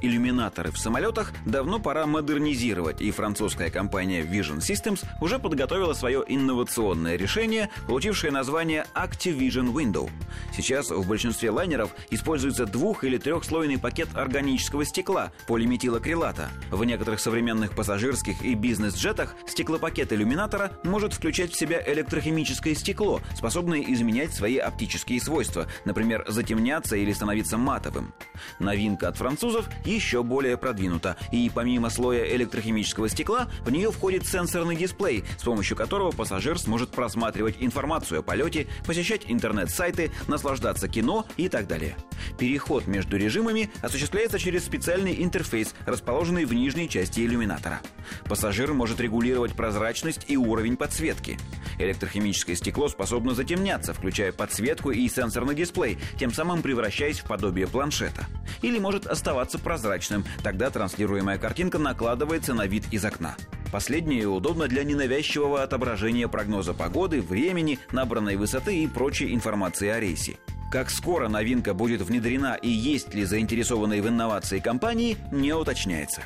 иллюминаторы в самолетах давно пора модернизировать, и французская компания Vision Systems уже подготовила свое инновационное решение, получившее название Activision Window. Сейчас в большинстве лайнеров используется двух- или трехслойный пакет органического стекла полиметилакрилата. В некоторых современных пассажирских и бизнес-джетах стеклопакет иллюминатора может включать в себя электрохимическое стекло, способное изменять свои оптические свойства, например, затемняться или становиться матовым. Новинка от французов еще более продвинута, и помимо слоя электрохимического стекла в нее входит сенсорный дисплей, с помощью которого пассажир сможет просматривать информацию о полете, посещать интернет-сайты, наслаждаться кино и так далее. Переход между режимами осуществляется через специальный интерфейс, расположенный в нижней части иллюминатора. Пассажир может регулировать прозрачность и уровень подсветки. Электрохимическое стекло способно затемняться, включая подсветку и сенсорный дисплей, тем самым превращаясь в подобие планшета. Или может оставаться прозрачным, тогда транслируемая картинка накладывается на вид из окна. Последнее удобно для ненавязчивого отображения прогноза погоды, времени, набранной высоты и прочей информации о рейсе. Как скоро новинка будет внедрена и есть ли заинтересованные в инновации компании, не уточняется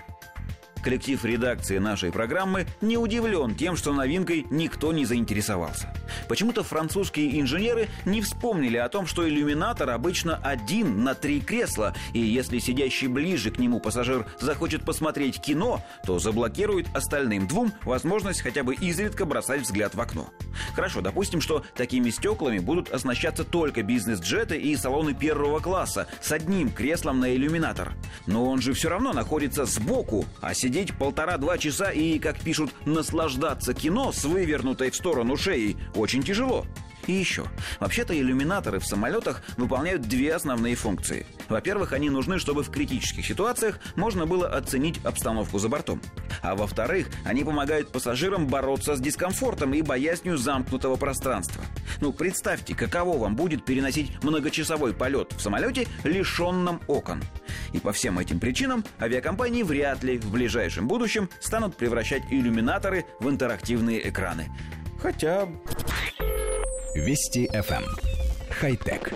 коллектив редакции нашей программы не удивлен тем, что новинкой никто не заинтересовался. Почему-то французские инженеры не вспомнили о том, что иллюминатор обычно один на три кресла, и если сидящий ближе к нему пассажир захочет посмотреть кино, то заблокирует остальным двум возможность хотя бы изредка бросать взгляд в окно. Хорошо, допустим, что такими стеклами будут оснащаться только бизнес-джеты и салоны первого класса с одним креслом на иллюминатор. Но он же все равно находится сбоку, а сидеть полтора-два часа и, как пишут, наслаждаться кино с вывернутой в сторону шеей очень тяжело. И еще. Вообще-то иллюминаторы в самолетах выполняют две основные функции. Во-первых, они нужны, чтобы в критических ситуациях можно было оценить обстановку за бортом. А во-вторых, они помогают пассажирам бороться с дискомфортом и боязнью замкнутого пространства. Ну, представьте, каково вам будет переносить многочасовой полет в самолете, лишенном окон. И по всем этим причинам авиакомпании вряд ли в ближайшем будущем станут превращать иллюминаторы в интерактивные экраны. Хотя... Вести FM. Эм. Хай-тек.